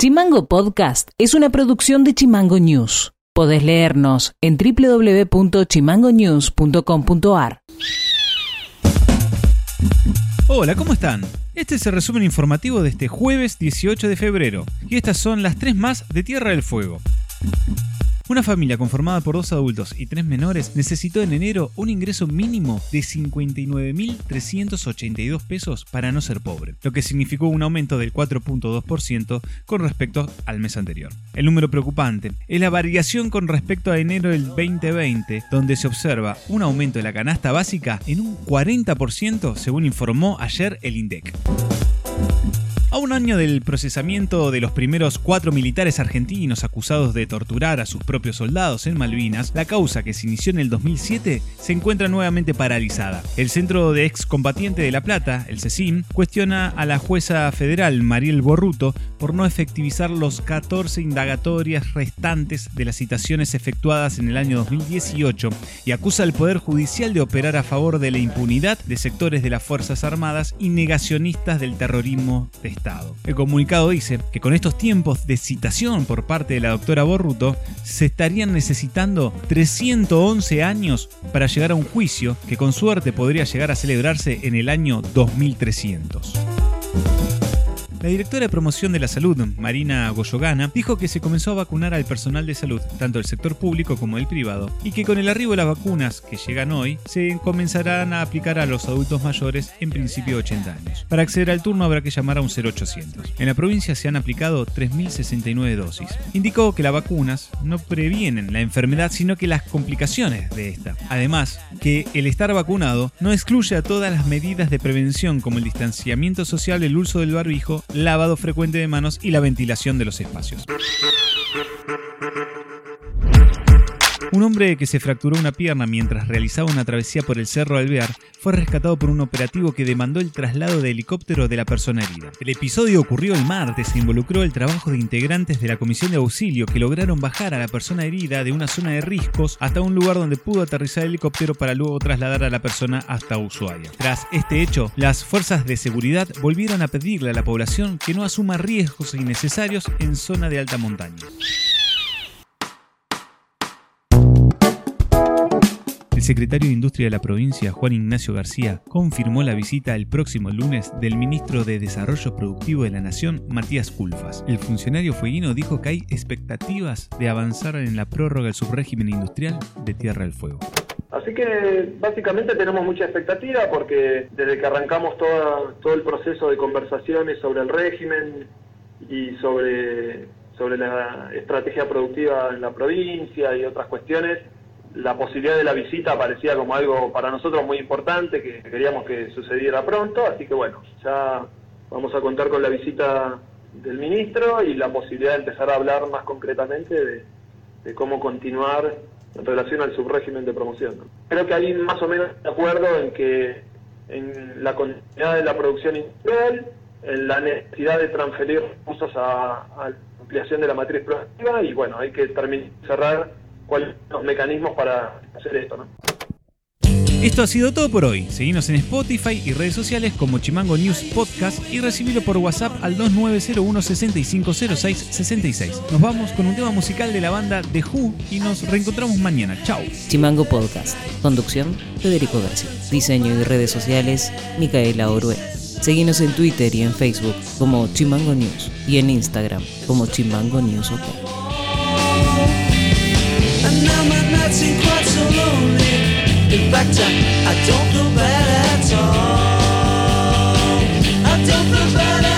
Chimango Podcast es una producción de Chimango News. Podés leernos en www.chimangonews.com.ar. Hola, ¿cómo están? Este es el resumen informativo de este jueves 18 de febrero, y estas son las tres más de Tierra del Fuego. Una familia conformada por dos adultos y tres menores necesitó en enero un ingreso mínimo de 59.382 pesos para no ser pobre, lo que significó un aumento del 4.2% con respecto al mes anterior. El número preocupante es la variación con respecto a enero del 2020, donde se observa un aumento de la canasta básica en un 40% según informó ayer el INDEC. A un año del procesamiento de los primeros cuatro militares argentinos acusados de torturar a sus propios soldados en Malvinas, la causa que se inició en el 2007 se encuentra nuevamente paralizada. El Centro de Excombatiente de La Plata, el CECIM, cuestiona a la jueza federal Mariel Borruto por no efectivizar los 14 indagatorias restantes de las citaciones efectuadas en el año 2018 y acusa al Poder Judicial de operar a favor de la impunidad de sectores de las Fuerzas Armadas y negacionistas del terrorismo de El comunicado dice que con estos tiempos de citación por parte de la doctora Borruto se estarían necesitando 311 años para llegar a un juicio que con suerte podría llegar a celebrarse en el año 2300. La directora de promoción de la salud, Marina Goyogana, dijo que se comenzó a vacunar al personal de salud, tanto del sector público como del privado, y que con el arribo de las vacunas que llegan hoy, se comenzarán a aplicar a los adultos mayores en principio de 80 años. Para acceder al turno habrá que llamar a un 0800. En la provincia se han aplicado 3.069 dosis. Indicó que las vacunas no previenen la enfermedad, sino que las complicaciones de esta. Además, que el estar vacunado no excluye a todas las medidas de prevención como el distanciamiento social, el uso del barbijo, lavado frecuente de manos y la ventilación de los espacios. Un hombre que se fracturó una pierna mientras realizaba una travesía por el Cerro Alvear fue rescatado por un operativo que demandó el traslado de helicóptero de la persona herida. El episodio ocurrió el martes e involucró el trabajo de integrantes de la comisión de auxilio que lograron bajar a la persona herida de una zona de riscos hasta un lugar donde pudo aterrizar el helicóptero para luego trasladar a la persona hasta Ushuaia. Tras este hecho, las fuerzas de seguridad volvieron a pedirle a la población que no asuma riesgos innecesarios en zona de alta montaña. Secretario de Industria de la provincia, Juan Ignacio García, confirmó la visita el próximo lunes del ministro de Desarrollo Productivo de la Nación, Matías Culfas. El funcionario fueguino dijo que hay expectativas de avanzar en la prórroga del subrégimen industrial de Tierra del Fuego. Así que básicamente tenemos mucha expectativa porque desde que arrancamos todo el proceso de conversaciones sobre el régimen y sobre, sobre la estrategia productiva en la provincia y otras cuestiones, la posibilidad de la visita parecía como algo para nosotros muy importante, que queríamos que sucediera pronto, así que bueno, ya vamos a contar con la visita del ministro y la posibilidad de empezar a hablar más concretamente de, cómo continuar en relación al subrégimen de promoción. Creo que hay más o menos de acuerdo en que en la continuidad de la producción industrial, en la necesidad de transferir recursos a, a ampliación de la matriz productiva y bueno, hay que terminar cerrar cuáles son los mecanismos para hacer esto, ¿no? Esto ha sido todo por hoy. Seguimos en Spotify y redes sociales como Chimango News Podcast y recibilo por WhatsApp al 2901 650666. Nos vamos con un tema musical de la banda The Who y nos reencontramos mañana. Chao. Chimango Podcast. Conducción, Federico García. Diseño y redes sociales, Micaela Orue. Seguimos en Twitter y en Facebook como Chimango News y en Instagram como Chimango News OK. Now my seem quite so lonely. In fact, I, I don't feel bad at all. I don't feel bad.